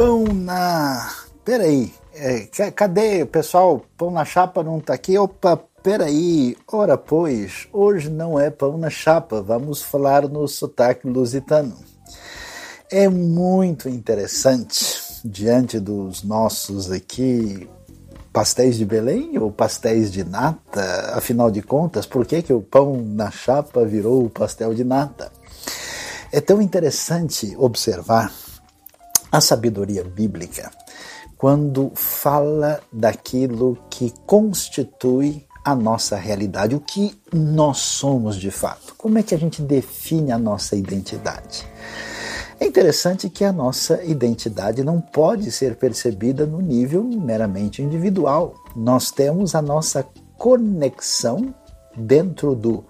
Pão na. Peraí, é, cadê, pessoal? Pão na chapa não tá aqui? Opa, peraí. Ora, pois, hoje não é pão na chapa, vamos falar no sotaque lusitano. É muito interessante, diante dos nossos aqui pastéis de Belém ou pastéis de nata? Afinal de contas, por que, que o pão na chapa virou o pastel de nata? É tão interessante observar a sabedoria bíblica quando fala daquilo que constitui a nossa realidade, o que nós somos de fato. Como é que a gente define a nossa identidade? É interessante que a nossa identidade não pode ser percebida no nível meramente individual. Nós temos a nossa conexão dentro do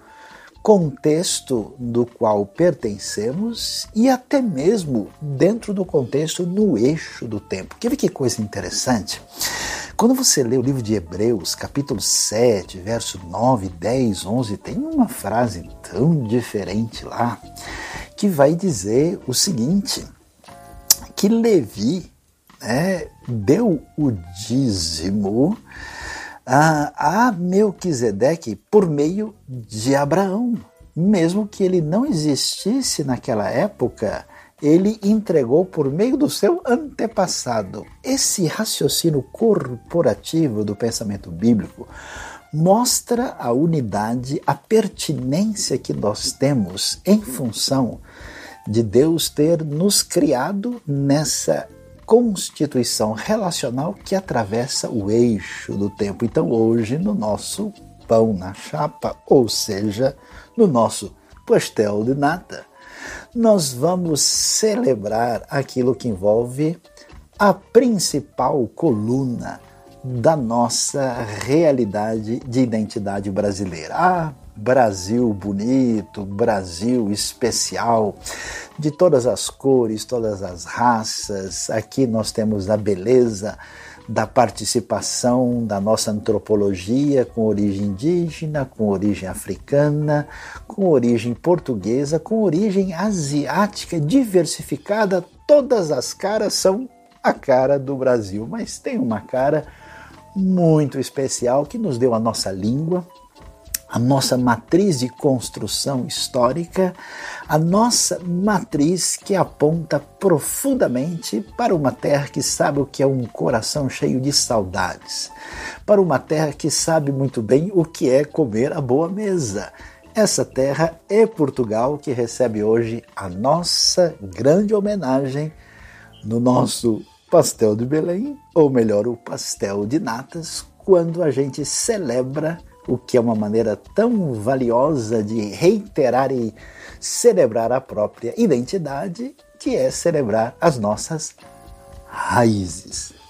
contexto do qual pertencemos e até mesmo dentro do contexto no eixo do tempo. Quer ver que coisa interessante? Quando você lê o livro de Hebreus, capítulo 7, verso 9, 10, 11, tem uma frase tão diferente lá que vai dizer o seguinte: que Levi né, deu o dízimo a, a Melquisedeque por meio de Abraão. Mesmo que ele não existisse naquela época, ele entregou por meio do seu antepassado. Esse raciocínio corporativo do pensamento bíblico mostra a unidade, a pertinência que nós temos em função de Deus ter nos criado nessa constituição relacional que atravessa o eixo do tempo. Então, hoje, no nosso pão na chapa, ou seja, no nosso pastel de nata, nós vamos celebrar aquilo que envolve a principal coluna da nossa realidade de identidade brasileira. Ah, Brasil bonito, Brasil especial, de todas as cores, todas as raças. Aqui nós temos a beleza da participação da nossa antropologia com origem indígena, com origem africana, com origem portuguesa, com origem asiática, diversificada. Todas as caras são a cara do Brasil, mas tem uma cara muito especial que nos deu a nossa língua, a nossa matriz de construção histórica, a nossa matriz que aponta profundamente para uma terra que sabe o que é um coração cheio de saudades, para uma terra que sabe muito bem o que é comer a boa mesa. Essa terra é Portugal que recebe hoje a nossa grande homenagem no nosso pastel de Belém, ou melhor, o pastel de natas, quando a gente celebra o que é uma maneira tão valiosa de reiterar e celebrar a própria identidade, que é celebrar as nossas raízes.